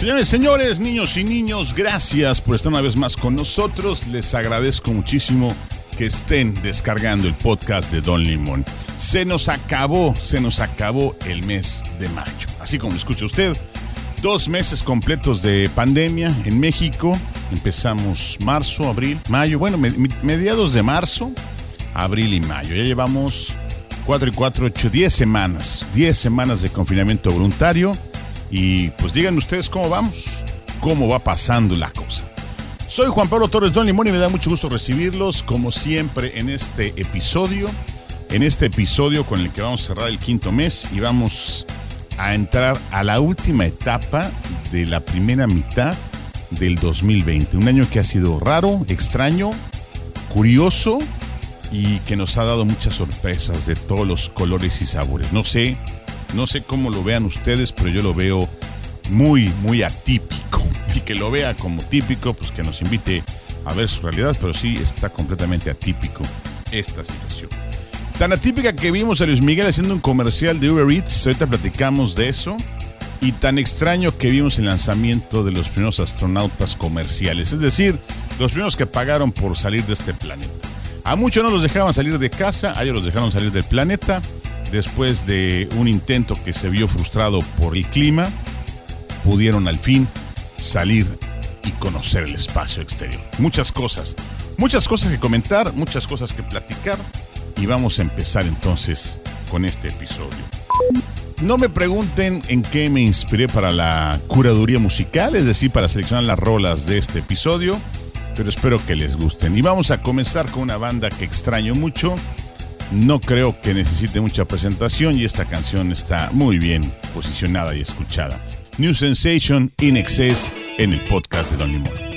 Señores, señores, niños y niños, gracias por estar una vez más con nosotros. Les agradezco muchísimo que estén descargando el podcast de Don Limón. Se nos acabó, se nos acabó el mes de mayo. Así como lo escucha usted, dos meses completos de pandemia en México. Empezamos marzo, abril, mayo, bueno, mediados de marzo, abril y mayo. Ya llevamos cuatro y cuatro, ocho, diez semanas, diez semanas de confinamiento voluntario. Y pues díganme ustedes cómo vamos, cómo va pasando la cosa. Soy Juan Pablo Torres Don Limón y me da mucho gusto recibirlos como siempre en este episodio en este episodio con el que vamos a cerrar el quinto mes y vamos a entrar a la última etapa de la primera mitad del 2020. Un año que ha sido raro, extraño, curioso y que nos ha dado muchas sorpresas de todos los colores y sabores. No sé, no sé cómo lo vean ustedes, pero yo lo veo muy, muy atípico. El que lo vea como típico, pues que nos invite a ver su realidad, pero sí está completamente atípico esta situación. Tan atípica que vimos a Luis Miguel haciendo un comercial de Uber Eats, ahorita platicamos de eso. Y tan extraño que vimos el lanzamiento de los primeros astronautas comerciales, es decir, los primeros que pagaron por salir de este planeta. A muchos no los dejaban salir de casa, a ellos los dejaron salir del planeta, después de un intento que se vio frustrado por el clima, pudieron al fin salir y conocer el espacio exterior. Muchas cosas, muchas cosas que comentar, muchas cosas que platicar y vamos a empezar entonces con este episodio. No me pregunten en qué me inspiré para la curaduría musical, es decir, para seleccionar las rolas de este episodio, pero espero que les gusten. Y vamos a comenzar con una banda que extraño mucho. No creo que necesite mucha presentación y esta canción está muy bien posicionada y escuchada. New Sensation in Excess en el podcast de Don Limón.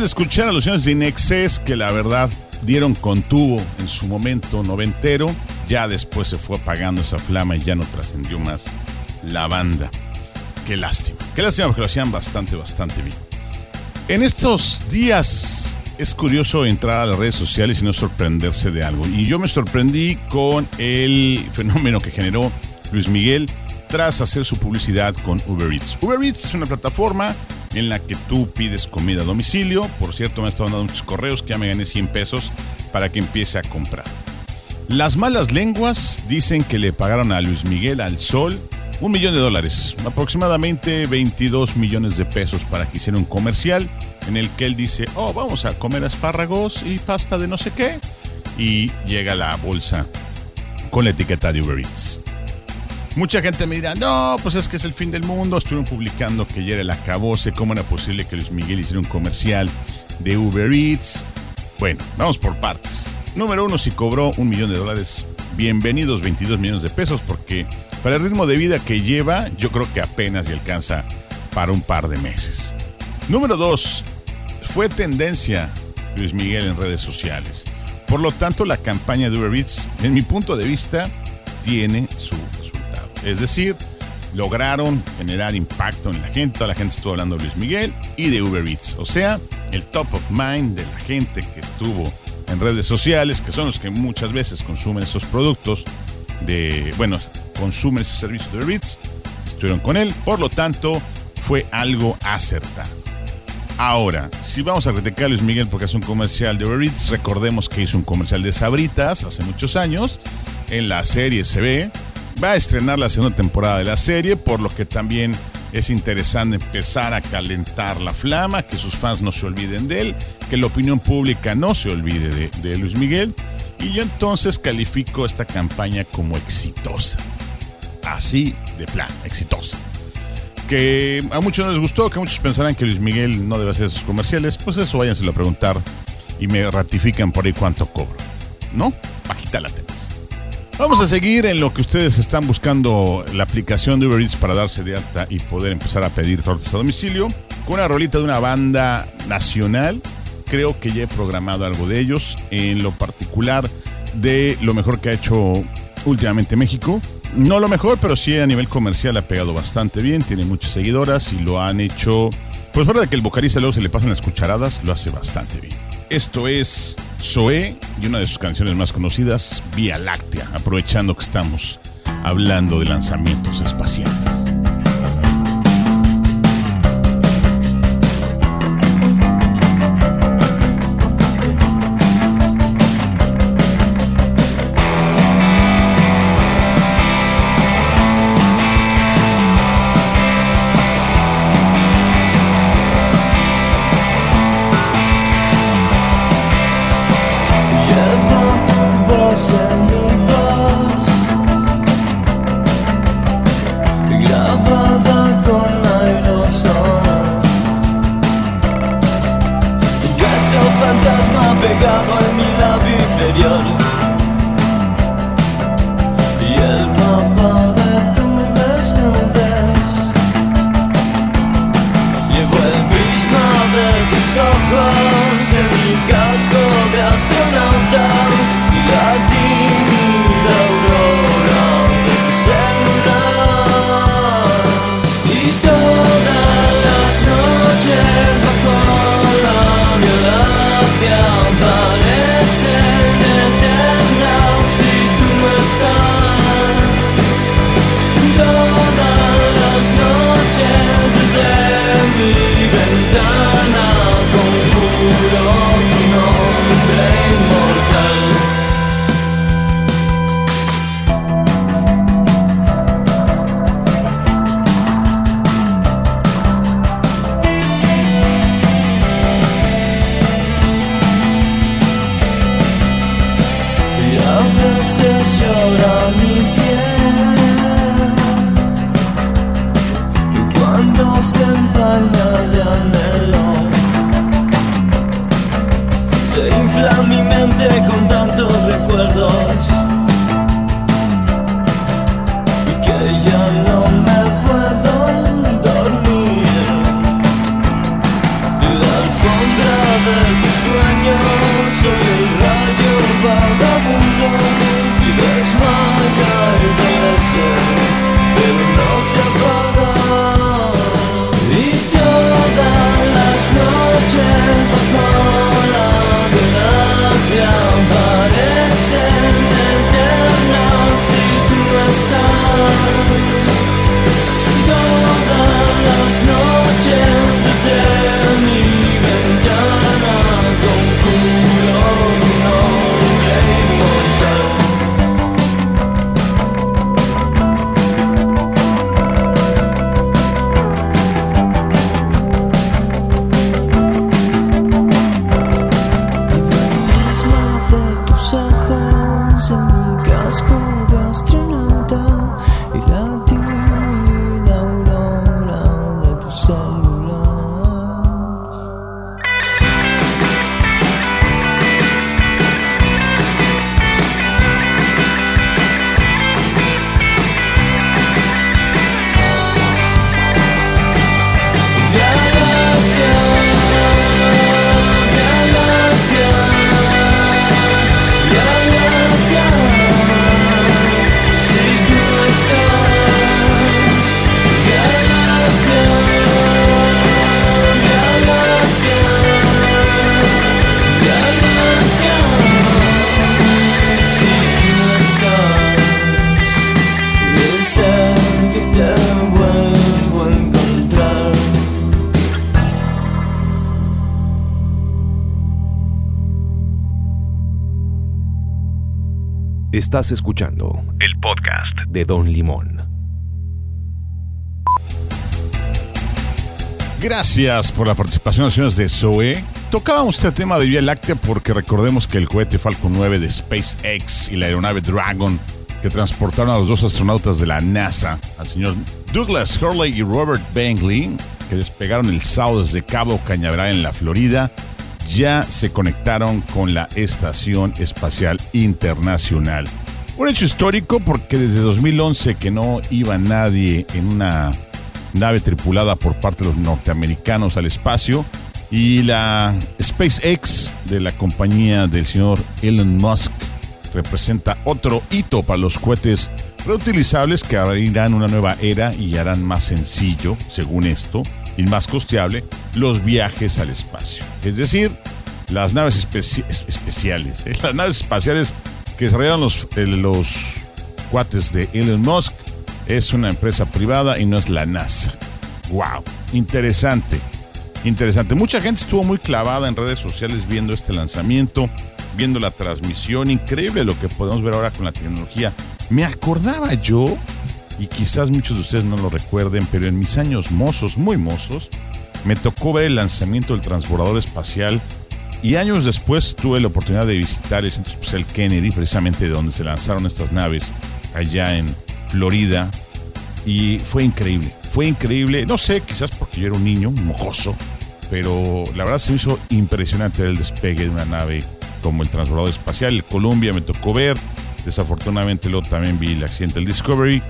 De escuchar a los señores de Inexcess, que la verdad dieron con tubo en su momento noventero, ya después se fue apagando esa flama y ya no trascendió más la banda. Qué lástima, qué lástima porque lo hacían bastante, bastante bien. En estos días es curioso entrar a las redes sociales y no sorprenderse de algo. Y yo me sorprendí con el fenómeno que generó Luis Miguel tras hacer su publicidad con Uber Eats. Uber Eats es una plataforma en la que tú pides comida a domicilio. Por cierto, me han estado dando muchos correos que ya me gané 100 pesos para que empiece a comprar. Las malas lenguas dicen que le pagaron a Luis Miguel al Sol un millón de dólares, aproximadamente 22 millones de pesos para que hiciera un comercial en el que él dice, oh, vamos a comer espárragos y pasta de no sé qué. Y llega la bolsa con la etiqueta de Uber Eats. Mucha gente me dirá, no, pues es que es el fin del mundo. Estuvieron publicando que era el acabose, cómo era posible que Luis Miguel hiciera un comercial de Uber Eats. Bueno, vamos por partes. Número uno, si cobró un millón de dólares, bienvenidos 22 millones de pesos, porque para el ritmo de vida que lleva, yo creo que apenas le alcanza para un par de meses. Número dos, fue tendencia Luis Miguel en redes sociales. Por lo tanto, la campaña de Uber Eats, en mi punto de vista, tiene su. Es decir, lograron generar impacto en la gente. Toda la gente estuvo hablando de Luis Miguel y de Uber Eats. O sea, el top of mind de la gente que estuvo en redes sociales, que son los que muchas veces consumen esos productos de, bueno, consumen ese servicio de Uber Eats, estuvieron con él. Por lo tanto, fue algo acertado. Ahora, si vamos a criticar a Luis Miguel porque es un comercial de Uber Eats, recordemos que hizo un comercial de Sabritas hace muchos años. En la serie se ve. Va a estrenar la segunda temporada de la serie, por lo que también es interesante empezar a calentar la flama, que sus fans no se olviden de él, que la opinión pública no se olvide de, Luis Miguel. Y yo entonces califico esta campaña como exitosa. Así de plan, exitosa que a muchos no les gustó, que muchos pensarán que Luis Miguel no debe hacer sus comerciales, pues eso váyanse a preguntar y me ratifican por ahí cuánto cobro. ¿No? Bajita la tenés. Vamos a seguir en lo que ustedes están buscando la aplicación de Uber Eats para darse de alta y poder empezar a pedir tortas a domicilio. Con una rolita de una banda nacional. Creo que ya he programado algo de ellos. En lo particular de lo mejor que ha hecho últimamente México. No lo mejor, pero sí a nivel comercial ha pegado bastante bien, tiene muchas seguidoras y lo han hecho. Pues fuera de que el vocalista luego se le pasan las cucharadas, lo hace bastante bien. Esto es Zoé y una de sus canciones más conocidas, Vía Láctea, aprovechando que estamos hablando de lanzamientos espaciales. Estás escuchando el podcast de Don Limón. Gracias por la participación, señores de Zoe. Tocábamos este tema de Vía Láctea porque recordemos que el cohete Falcon 9 de SpaceX y la aeronave Dragon que transportaron a los dos astronautas de la NASA, al señor Douglas Hurley y Robert Bangley, que despegaron el sábado desde Cabo Cañaveral en la Florida, ya se conectaron con la Estación Espacial Internacional. Un hecho histórico porque desde 2011 que no iba nadie en una nave tripulada por parte de los norteamericanos al espacio y la SpaceX de la compañía del señor Elon Musk representa otro hito para los cohetes reutilizables que abrirán una nueva era y harán más sencillo, según esto, y más costeable los viajes al espacio. Es decir, las naves especiales, ¿eh? las naves espaciales que desarrollaron los, eh, los cuates de Elon Musk es una empresa privada y no es la NASA. ¡Wow! Interesante. Interesante. Mucha gente estuvo muy clavada en redes sociales viendo este lanzamiento, viendo la transmisión. Increíble lo que podemos ver ahora con la tecnología. Me acordaba yo, y quizás muchos de ustedes no lo recuerden, pero en mis años mozos, muy mozos, me tocó ver el lanzamiento del transbordador espacial y años después tuve la oportunidad de visitar el Centro Espacial Kennedy, precisamente de donde se lanzaron estas naves, allá en Florida. Y fue increíble, fue increíble. No sé, quizás porque yo era un niño, mojoso, pero la verdad se me hizo impresionante el despegue de una nave como el transbordador espacial. Columbia me tocó ver. Desafortunadamente luego también vi el accidente del Discovery.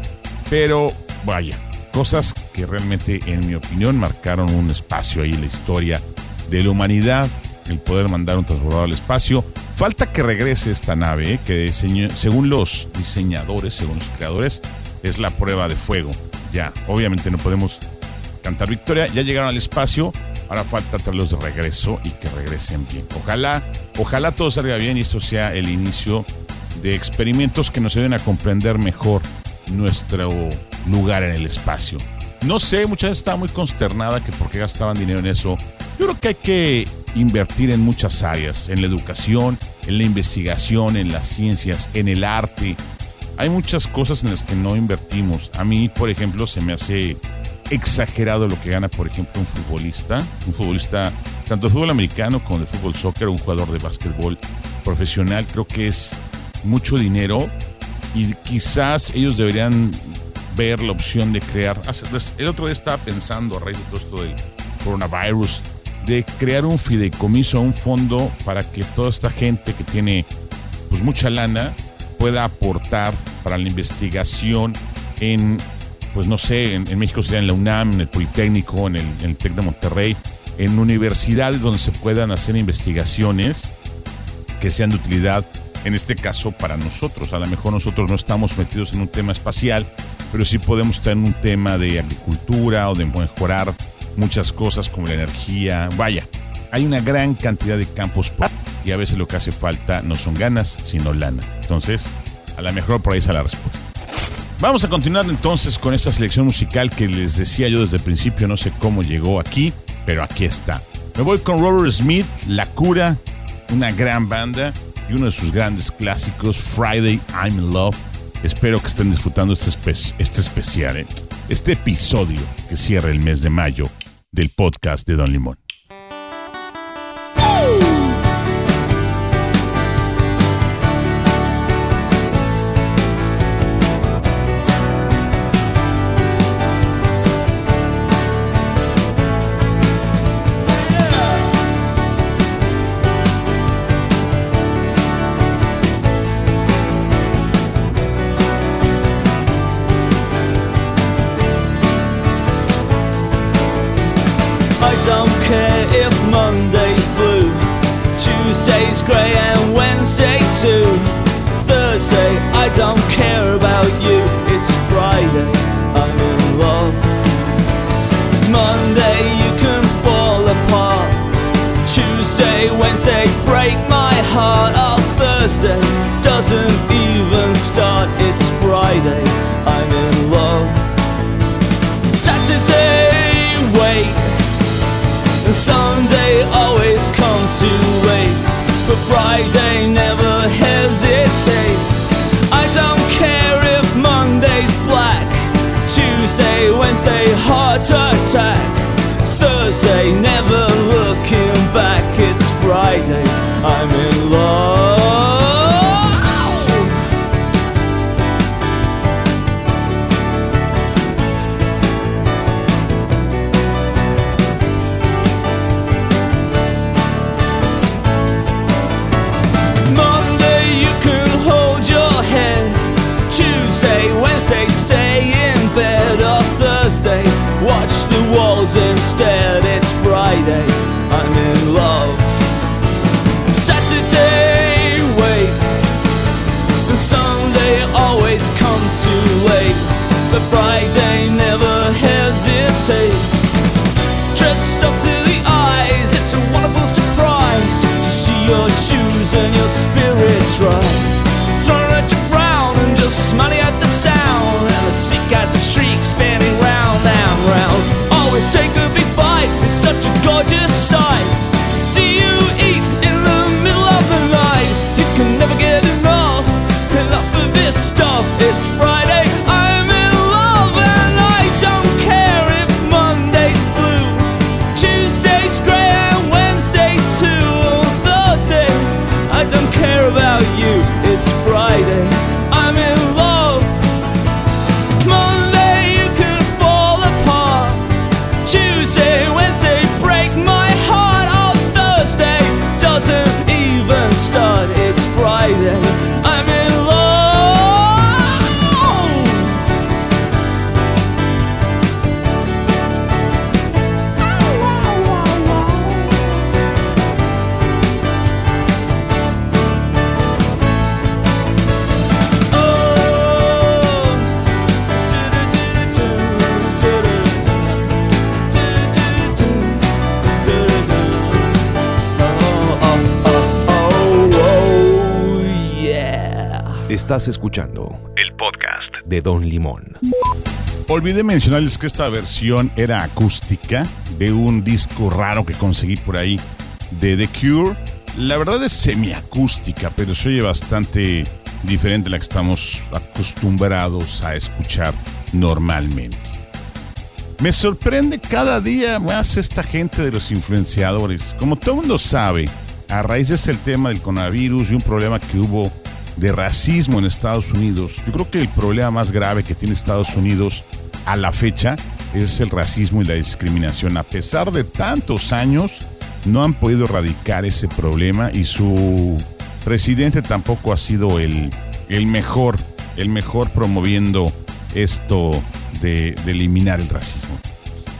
Pero vaya, cosas que realmente, en mi opinión, marcaron un espacio ahí en la historia de la humanidad el poder mandar un transbordador al espacio. Falta que regrese esta nave, eh, que según los diseñadores, según los creadores, es la prueba de fuego. Ya, obviamente no podemos cantar victoria, ya llegaron al espacio, ahora falta traerlos de regreso y que regresen bien. Ojalá, ojalá todo salga bien y esto sea el inicio de experimentos que nos ayuden a comprender mejor nuestro lugar en el espacio. No sé, mucha gente estaba muy consternada que por qué gastaban dinero en eso. Yo creo que hay que invertir en muchas áreas, en la educación, en la investigación, en las ciencias, en el arte. Hay muchas cosas en las que no invertimos. A mí, por ejemplo, se me hace exagerado lo que gana, por ejemplo, un futbolista, un futbolista tanto de fútbol americano como de fútbol soccer, un jugador de básquetbol profesional. Creo que es mucho dinero y quizás ellos deberían ver la opción de crear. El otro día estaba pensando a raíz de todo esto del coronavirus de crear un fideicomiso, un fondo para que toda esta gente que tiene pues mucha lana pueda aportar para la investigación en, pues no sé, en, México sería en la UNAM, en el Politécnico, en el, en el TEC de Monterrey, en universidades donde se puedan hacer investigaciones que sean de utilidad en este caso para nosotros. A lo mejor nosotros no estamos metidos en un tema espacial, pero sí podemos estar en un tema de agricultura o de mejorar muchas cosas como la energía. Vaya, hay una gran cantidad de campos y a veces lo que hace falta no son ganas, sino lana. Entonces, a lo mejor por ahí está la respuesta. Vamos a continuar entonces con esta selección musical que les decía yo desde el principio, no sé cómo llegó aquí, pero aquí está. Me voy con Robert Smith, La Cura, una gran banda y uno de sus grandes clásicos, Friday I'm in Love. Espero que estén disfrutando este, este especial, ¿eh? este episodio que cierra el mes de mayo del podcast de Don Limón. grey and Wednesday too. Thursday, I don't care about you. It's Friday, I'm in love. Monday, you can fall apart. Tuesday, Wednesday, break my heart. Our oh, Thursday doesn't even start. It's Friday. why never hesitate. I don't care if Monday's black, Tuesday, Wednesday, heart attack, Thursday, never looking back, it's Friday. I and your spirit's right Estás escuchando el podcast de Don Limón. Olvidé mencionarles que esta versión era acústica de un disco raro que conseguí por ahí de The Cure. La verdad es semiacústica, pero se oye bastante diferente a la que estamos acostumbrados a escuchar normalmente. Me sorprende cada día más esta gente de los influenciadores. Como todo mundo sabe, a raíz de este tema del coronavirus y un problema que hubo de racismo en Estados Unidos. Yo creo que el problema más grave que tiene Estados Unidos a la fecha es el racismo y la discriminación. A pesar de tantos años, no han podido erradicar ese problema y su presidente tampoco ha sido el, el mejor, el mejor promoviendo esto de, de eliminar el racismo.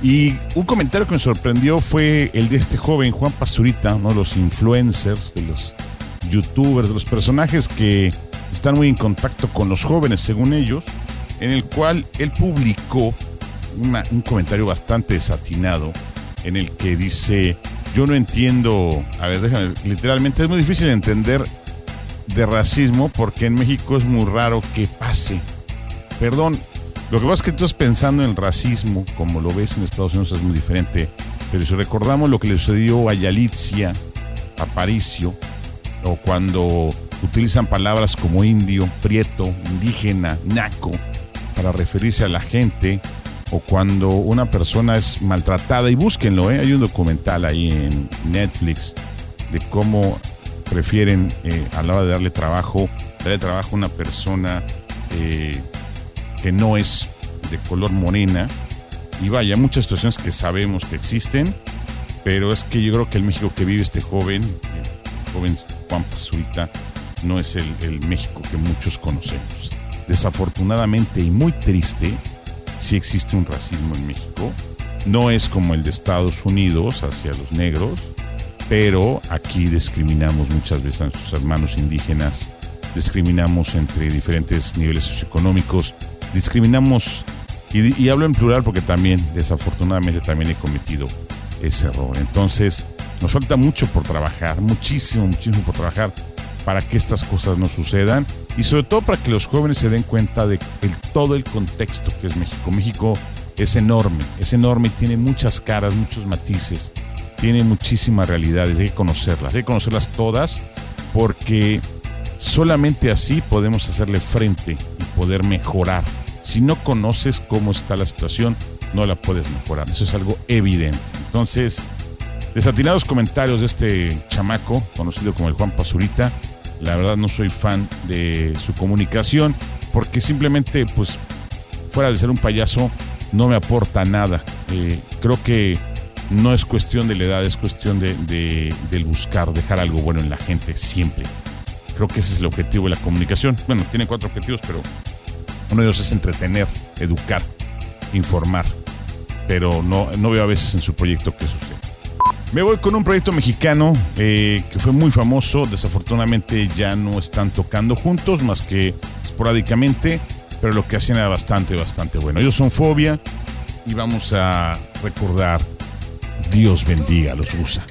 Y un comentario que me sorprendió fue el de este joven Juan Pazurita, uno de los influencers, de los youtubers, los personajes que están muy en contacto con los jóvenes, según ellos, en el cual él publicó un comentario bastante desatinado en el que dice, yo no entiendo, a ver, déjame, literalmente es muy difícil entender de racismo porque en México es muy raro que pase. Perdón, lo que pasa es que tú estás pensando en el racismo, como lo ves en Estados Unidos, es muy diferente. Pero si recordamos lo que le sucedió a Yalitzia, a Paricio, o cuando utilizan palabras como indio, prieto, indígena, naco, para referirse a la gente, o cuando una persona es maltratada, y búsquenlo, ¿eh? hay un documental ahí en Netflix de cómo prefieren eh, a la hora de darle trabajo, darle trabajo a una persona eh, que no es de color morena. Y vaya, muchas situaciones que sabemos que existen, pero es que yo creo que el México que vive este joven, el joven Juan Pazurita, no es el, México que muchos conocemos. Desafortunadamente y muy triste, sí existe un racismo en México. No es como el de Estados Unidos hacia los negros, pero aquí discriminamos muchas veces a nuestros hermanos indígenas, discriminamos entre diferentes niveles socioeconómicos, discriminamos, y, hablo en plural porque también, desafortunadamente, también he cometido ese error. Entonces, nos falta mucho por trabajar, muchísimo, muchísimo por trabajar para que estas cosas no sucedan y sobre todo para que los jóvenes se den cuenta de todo el contexto que es México. México es enorme, es enorme tiene muchas caras, muchos matices tiene muchísimas realidades, hay que conocerlas, hay que conocerlas todas porque solamente así podemos hacerle frente y poder mejorar. Si no conoces cómo está la situación, no la puedes mejorar. Eso es algo evidente. Entonces, desatinados comentarios de este chamaco, conocido como el Juan Pazurita. La verdad no soy fan de su comunicación porque simplemente, pues, fuera de ser un payaso, no me aporta nada. Eh, creo que no es cuestión de la edad, es cuestión de, del buscar, dejar algo bueno en la gente siempre. Creo que ese es el objetivo de la comunicación. Bueno, tiene cuatro objetivos, pero uno de ellos es entretener, educar, informar. Pero no, no veo a veces en su proyecto qué sucede. Me voy con un proyecto mexicano eh, que fue muy famoso. Desafortunadamente ya no están tocando juntos, más que esporádicamente. Pero lo que hacían era bastante, bastante bueno. Ellos son Fobia y vamos a recordar Dios bendiga a los USA.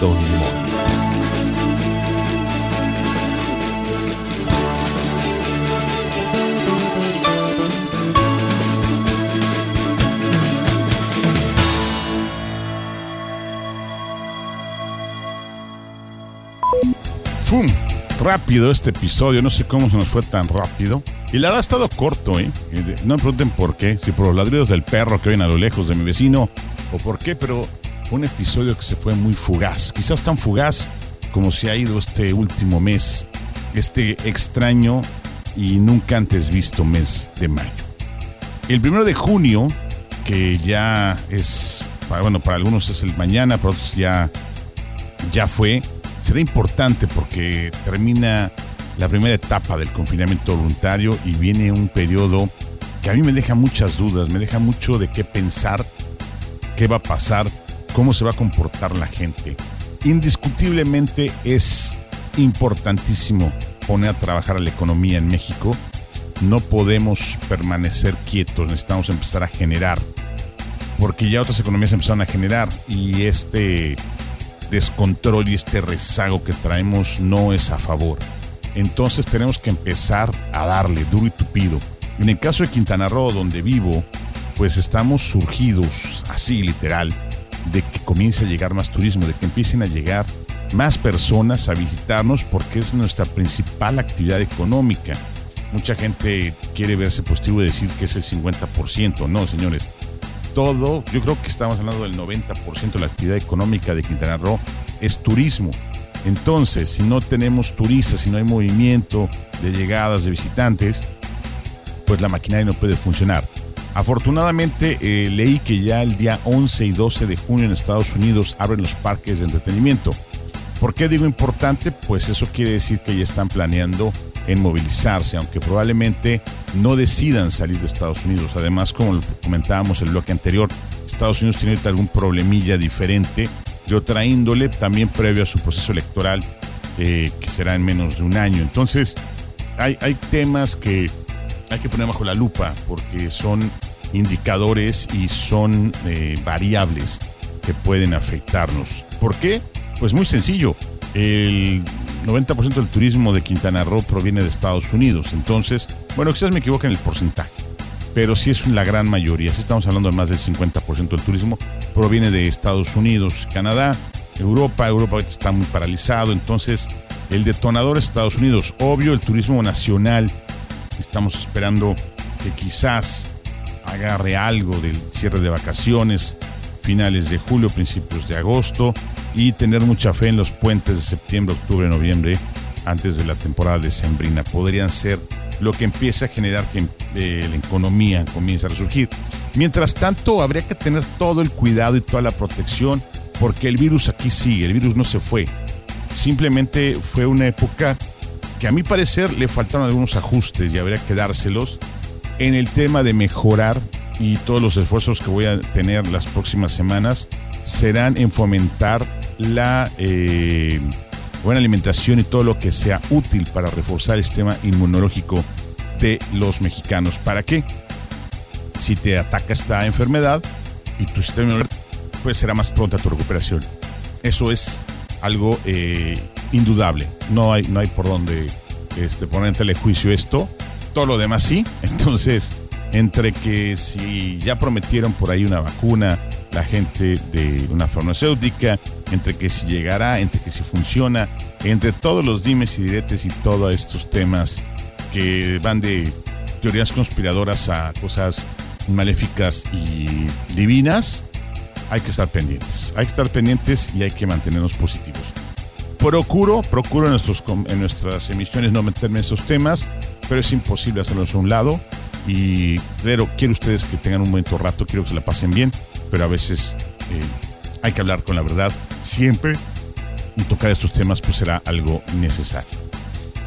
Don Limón. ¡Fum! Rápido este episodio, no sé cómo se nos fue tan rápido. Y la verdad ha estado corto, ¿eh? No me pregunten por qué, si por los ladridos del perro que oyen a lo lejos de mi vecino o por qué, pero un episodio que se fue muy fugaz. Quizás tan fugaz como se ha ido este último mes, este extraño y nunca antes visto mes de mayo. El primero de junio, que ya es, bueno, para algunos es el mañana, para otros ya, ya fue, será importante porque termina la primera etapa del confinamiento voluntario y viene un periodo que a mí me deja muchas dudas, me deja mucho de qué pensar, qué va a pasar, cómo se va a comportar la gente. Indiscutiblemente es importantísimo poner a trabajar a la economía en México. No podemos permanecer quietos, necesitamos empezar a generar, porque ya otras economías empezaron a generar y este descontrol y este rezago que traemos no es a favor. Entonces tenemos que empezar a darle duro y tupido. En el caso de Quintana Roo, donde vivo, pues estamos surgidos, así literal, de que comience a llegar más turismo, de que empiecen a llegar más personas a visitarnos porque es nuestra principal actividad económica. Mucha gente quiere verse positivo y decir que es el 50%. No, señores. Todo, yo creo que estamos hablando del 90% de la actividad económica de Quintana Roo es turismo. Entonces, si no tenemos turistas, si no hay movimiento de llegadas de visitantes, pues la maquinaria no puede funcionar. Afortunadamente eh, leí que ya el día 11 y 12 de junio en Estados Unidos abren los parques de entretenimiento. ¿Por qué digo importante? Pues eso quiere decir que ya están planeando en movilizarse, aunque probablemente no decidan salir de Estados Unidos. Además, como comentábamos en el bloque anterior, Estados Unidos tiene algún problemilla diferente de otra índole, también previo a su proceso electoral, eh, que será en menos de un año. Entonces, hay, hay temas que hay que poner bajo la lupa porque son indicadores y son eh, variables que pueden afectarnos. ¿Por qué? Pues muy sencillo. El 90% del turismo de Quintana Roo proviene de Estados Unidos. Entonces, bueno, quizás me equivoque en el porcentaje, pero sí es la gran mayoría. Si estamos hablando de más del 50% del turismo, proviene de Estados Unidos, Canadá, Europa. Europa está muy paralizado. Entonces, el detonador es Estados Unidos. Obvio, el turismo nacional. Estamos esperando que quizás agarre algo del cierre de vacaciones, finales de julio, principios de agosto, y tener mucha fe en los puentes de septiembre, octubre, noviembre, antes de la temporada de Sembrina. Podrían ser lo que empiece a generar que eh, la economía comience a resurgir. Mientras tanto, habría que tener todo el cuidado y toda la protección, porque el virus aquí sigue, el virus no se fue. Simplemente fue una época que a mi parecer le faltaron algunos ajustes y habría que dárselos en el tema de mejorar y todos los esfuerzos que voy a tener las próximas semanas serán en fomentar la eh, buena alimentación y todo lo que sea útil para reforzar el sistema inmunológico de los mexicanos. ¿Para qué? Si te ataca esta enfermedad y tu sistema inmunológico, pues será más pronta tu recuperación. Eso es algo eh, indudable. No hay, no hay por dónde este, poner en telejuicio esto todo lo demás sí. Entonces, entre que si ya prometieron por ahí una vacuna, la gente de una farmacéutica, entre que si llegará, entre que si funciona, entre todos los dimes y diretes y todos estos temas que van de teorías conspiradoras a cosas maléficas y divinas, hay que estar pendientes. Hay que estar pendientes y hay que mantenernos positivos. Procuro, procuro en, nuestros, en nuestras emisiones no meterme en esos temas pero es imposible hacerlos a un lado. Y pero quiero ustedes que tengan un momento rato, quiero que se la pasen bien, pero a veces eh, hay que hablar con la verdad siempre y tocar estos temas pues será algo necesario.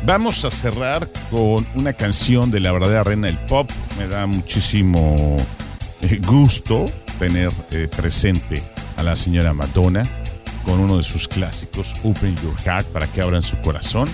Vamos a cerrar con una canción de la verdadera reina del pop. Me da muchísimo eh, gusto tener eh, presente a la señora Madonna con uno de sus clásicos, Open Your Heart, para que abran su corazón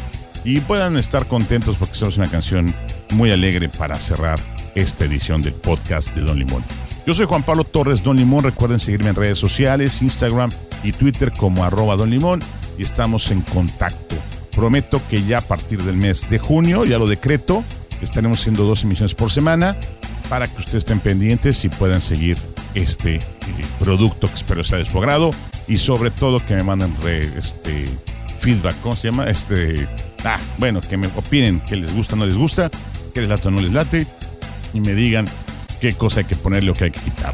y puedan estar contentos porque somos una canción muy alegre para cerrar esta edición del podcast de Don Limón. Yo soy Juan Pablo Torres Don Limón. Recuerden seguirme en redes sociales, Instagram y Twitter como arroba Don Limón y estamos en contacto. Prometo que ya a partir del mes de junio, ya lo decreto, estaremos haciendo dos emisiones por semana para que ustedes estén pendientes y puedan seguir este eh, producto que espero sea de su agrado y sobre todo que me manden este feedback, ¿cómo se llama? Este, ah, bueno, que me opinen que les gusta, no les gusta, que les late o no les late y me digan qué cosa hay que ponerle o qué hay que quitar.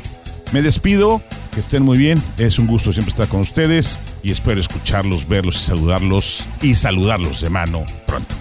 Me despido, que estén muy bien, es un gusto siempre estar con ustedes y espero escucharlos, verlos y saludarlos y saludarlos de mano pronto.